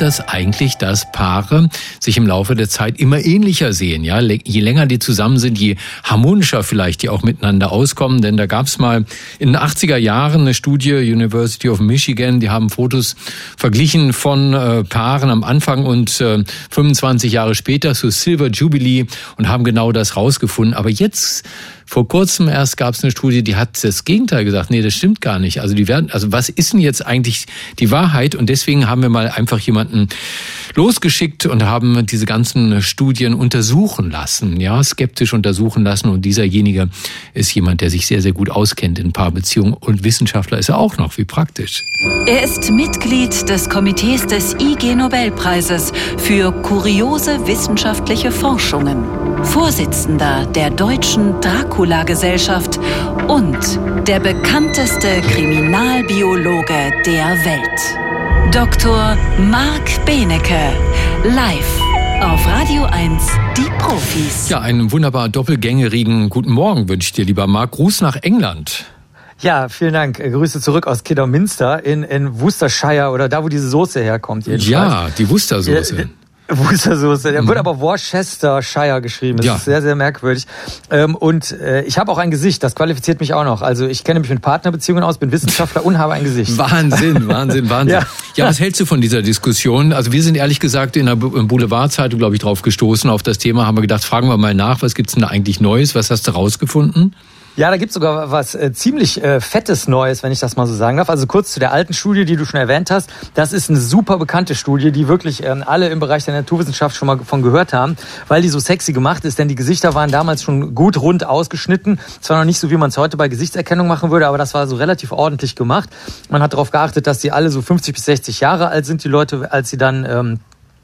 bedeutet eigentlich, dass Paare sich im Laufe der Zeit immer ähnlicher sehen. Ja, je länger die zusammen sind, je harmonischer vielleicht die auch miteinander auskommen. Denn da gab es mal in den 80er Jahren eine Studie, University of Michigan, die haben Fotos verglichen von äh, Paaren am Anfang und äh, 25 Jahre später zu Silver Jubilee und haben genau das rausgefunden. Aber jetzt vor kurzem erst gab es eine Studie, die hat das Gegenteil gesagt. Nee, das stimmt gar nicht. Also die werden, also was ist denn jetzt eigentlich die Wahrheit? Und deswegen haben wir mal einfach jemanden losgeschickt und haben diese ganzen Studien untersuchen lassen, ja, skeptisch untersuchen lassen. Und dieserjenige ist jemand, der sich sehr, sehr gut auskennt in Paarbeziehungen und Wissenschaftler ist er auch noch. Wie praktisch. Er ist Mitglied des Komitees des IG Nobelpreises für kuriose wissenschaftliche Forschungen, Vorsitzender der deutschen Dracula Dracula-Gesellschaft und der bekannteste Kriminalbiologe der Welt. Dr. Marc Benecke, live auf Radio 1, die Profis. Ja, einen wunderbar doppelgängerigen guten Morgen wünsche ich dir, lieber Marc. Gruß nach England. Ja, vielen Dank. Grüße zurück aus Kidderminster in, in Worcestershire oder da, wo diese Soße herkommt. Jedenfalls. Ja, die Worcestersoße. Worcestersoße. Der mhm. wird aber Worcestershire geschrieben. Das ja. ist sehr, sehr merkwürdig. Ähm, und äh, ich habe auch ein Gesicht, das qualifiziert mich auch noch. Also ich kenne mich mit Partnerbeziehungen aus, bin Wissenschaftler und habe ein Gesicht. Wahnsinn, Wahnsinn, Wahnsinn. ja. ja, was hältst du von dieser Diskussion? Also wir sind ehrlich gesagt in der Boulevardzeitung, glaube ich, drauf gestoßen auf das Thema, haben wir gedacht, fragen wir mal nach, was gibt's denn da eigentlich Neues? Was hast du rausgefunden? Ja, da gibt's sogar was äh, ziemlich äh, fettes Neues, wenn ich das mal so sagen darf. Also kurz zu der alten Studie, die du schon erwähnt hast. Das ist eine super bekannte Studie, die wirklich ähm, alle im Bereich der Naturwissenschaft schon mal von gehört haben, weil die so sexy gemacht ist. Denn die Gesichter waren damals schon gut rund ausgeschnitten. Zwar noch nicht so, wie man es heute bei Gesichtserkennung machen würde, aber das war so relativ ordentlich gemacht. Man hat darauf geachtet, dass die alle so 50 bis 60 Jahre alt sind, die Leute, als sie dann ähm,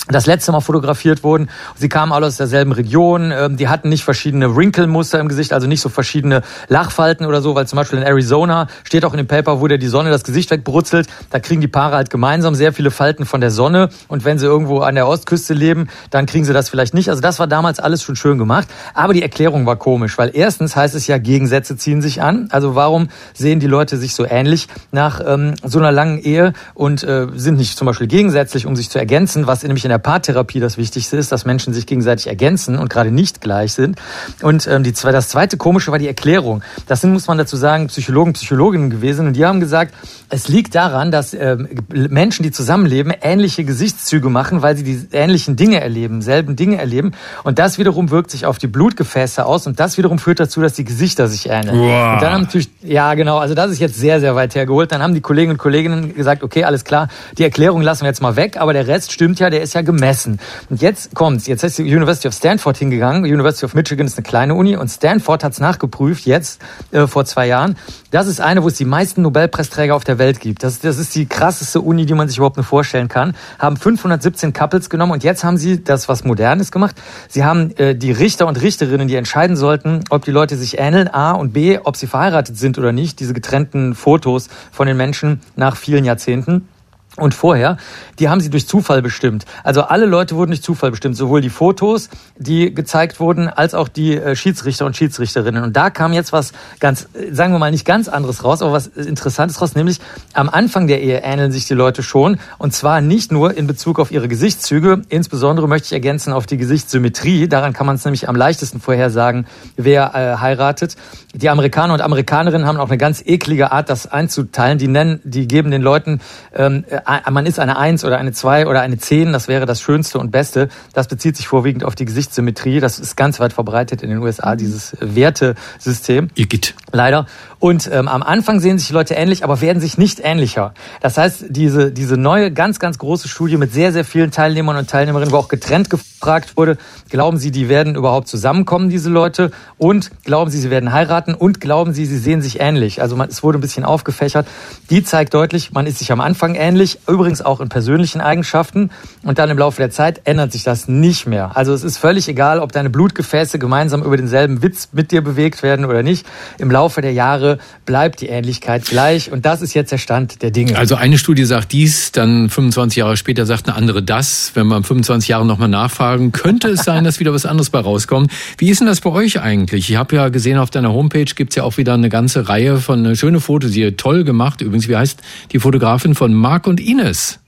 das letzte Mal fotografiert wurden. Sie kamen alle aus derselben Region. Ähm, die hatten nicht verschiedene Wrinkle-Muster im Gesicht, also nicht so verschiedene Lachfalten oder so, weil zum Beispiel in Arizona steht auch in dem Paper, wo der die Sonne das Gesicht wegbrutzelt. Da kriegen die Paare halt gemeinsam sehr viele Falten von der Sonne. Und wenn sie irgendwo an der Ostküste leben, dann kriegen sie das vielleicht nicht. Also das war damals alles schon schön gemacht. Aber die Erklärung war komisch, weil erstens heißt es ja, Gegensätze ziehen sich an. Also warum sehen die Leute sich so ähnlich nach ähm, so einer langen Ehe und äh, sind nicht zum Beispiel gegensätzlich, um sich zu ergänzen, was nämlich in der der Paartherapie das Wichtigste ist, dass Menschen sich gegenseitig ergänzen und gerade nicht gleich sind. Und ähm, die, das zweite Komische war die Erklärung. Das sind, muss man dazu sagen, Psychologen, Psychologinnen gewesen. Und die haben gesagt, es liegt daran, dass ähm, Menschen, die zusammenleben, ähnliche Gesichtszüge machen, weil sie die ähnlichen Dinge erleben, selben Dinge erleben. Und das wiederum wirkt sich auf die Blutgefäße aus. Und das wiederum führt dazu, dass die Gesichter sich ähneln. Wow. Und dann haben natürlich, ja genau, also das ist jetzt sehr, sehr weit hergeholt. Dann haben die Kollegen und Kolleginnen gesagt, okay, alles klar, die Erklärung lassen wir jetzt mal weg, aber der Rest stimmt ja, der ist ja gemessen. Und jetzt kommt's. Jetzt ist die University of Stanford hingegangen. University of Michigan ist eine kleine Uni und Stanford hat's nachgeprüft, jetzt äh, vor zwei Jahren. Das ist eine, wo es die meisten Nobelpreisträger auf der Welt gibt. Das, das ist die krasseste Uni, die man sich überhaupt nur vorstellen kann. Haben 517 Couples genommen und jetzt haben sie das, was Modernes gemacht. Sie haben äh, die Richter und Richterinnen, die entscheiden sollten, ob die Leute sich ähneln, A und B, ob sie verheiratet sind oder nicht. Diese getrennten Fotos von den Menschen nach vielen Jahrzehnten und vorher, die haben sie durch Zufall bestimmt. Also alle Leute wurden durch Zufall bestimmt, sowohl die Fotos, die gezeigt wurden, als auch die äh, Schiedsrichter und Schiedsrichterinnen. Und da kam jetzt was ganz, äh, sagen wir mal, nicht ganz anderes raus, aber was Interessantes raus, nämlich am Anfang der Ehe ähneln sich die Leute schon. Und zwar nicht nur in Bezug auf ihre Gesichtszüge, insbesondere möchte ich ergänzen auf die Gesichtssymmetrie. Daran kann man es nämlich am leichtesten vorhersagen, wer äh, heiratet. Die Amerikaner und Amerikanerinnen haben auch eine ganz eklige Art, das einzuteilen. Die nennen, die geben den Leuten ähm, man ist eine Eins oder eine Zwei oder eine Zehn, das wäre das Schönste und Beste. Das bezieht sich vorwiegend auf die Gesichtssymmetrie. Das ist ganz weit verbreitet in den USA, dieses Wertesystem. Igitt. Leider. Und ähm, am Anfang sehen sich die Leute ähnlich, aber werden sich nicht ähnlicher. Das heißt, diese, diese neue, ganz, ganz große Studie mit sehr, sehr vielen Teilnehmern und Teilnehmerinnen, wo auch getrennt gefragt wurde, glauben Sie, die werden überhaupt zusammenkommen, diese Leute? Und glauben Sie, sie werden heiraten? Und glauben Sie, sie sehen sich ähnlich? Also man, es wurde ein bisschen aufgefächert. Die zeigt deutlich, man ist sich am Anfang ähnlich, übrigens auch in persönlichen Eigenschaften. Und dann im Laufe der Zeit ändert sich das nicht mehr. Also es ist völlig egal, ob deine Blutgefäße gemeinsam über denselben Witz mit dir bewegt werden oder nicht. Im Laufe der Jahre bleibt die Ähnlichkeit gleich. Und das ist jetzt der Stand der Dinge. Also eine Studie sagt dies, dann 25 Jahre später sagt eine andere das. Wenn man 25 Jahre nochmal nachfragen, könnte es sein, dass wieder was anderes bei rauskommt. Wie ist denn das bei euch eigentlich? Ich habe ja gesehen, auf deiner Homepage gibt es ja auch wieder eine ganze Reihe von äh, schöne Fotos, die ihr toll gemacht. Übrigens, wie heißt die Fotografin von Marc und Ines?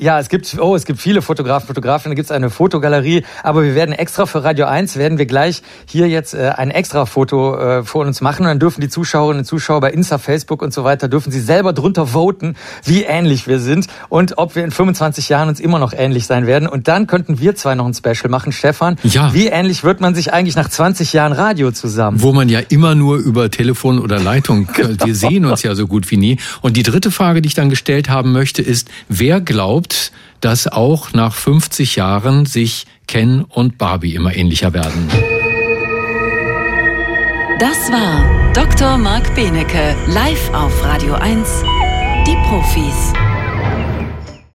Ja, es gibt, oh, es gibt viele Fotografen, Fotografen, da gibt es eine Fotogalerie, aber wir werden extra für Radio 1, werden wir gleich hier jetzt äh, ein extra Foto äh, vor uns machen und dann dürfen die Zuschauerinnen und Zuschauer bei Insta, Facebook und so weiter, dürfen sie selber drunter voten, wie ähnlich wir sind und ob wir in 25 Jahren uns immer noch ähnlich sein werden und dann könnten wir zwei noch ein Special machen, Stefan. Ja. Wie ähnlich wird man sich eigentlich nach 20 Jahren Radio zusammen? Wo man ja immer nur über Telefon oder Leitung, genau. wir sehen uns ja so gut wie nie. Und die dritte Frage, die ich dann gestellt haben möchte, ist, wer glaubt, dass auch nach 50 Jahren sich Ken und Barbie immer ähnlicher werden? Das war Dr. Marc Benecke, live auf Radio 1, die Profis.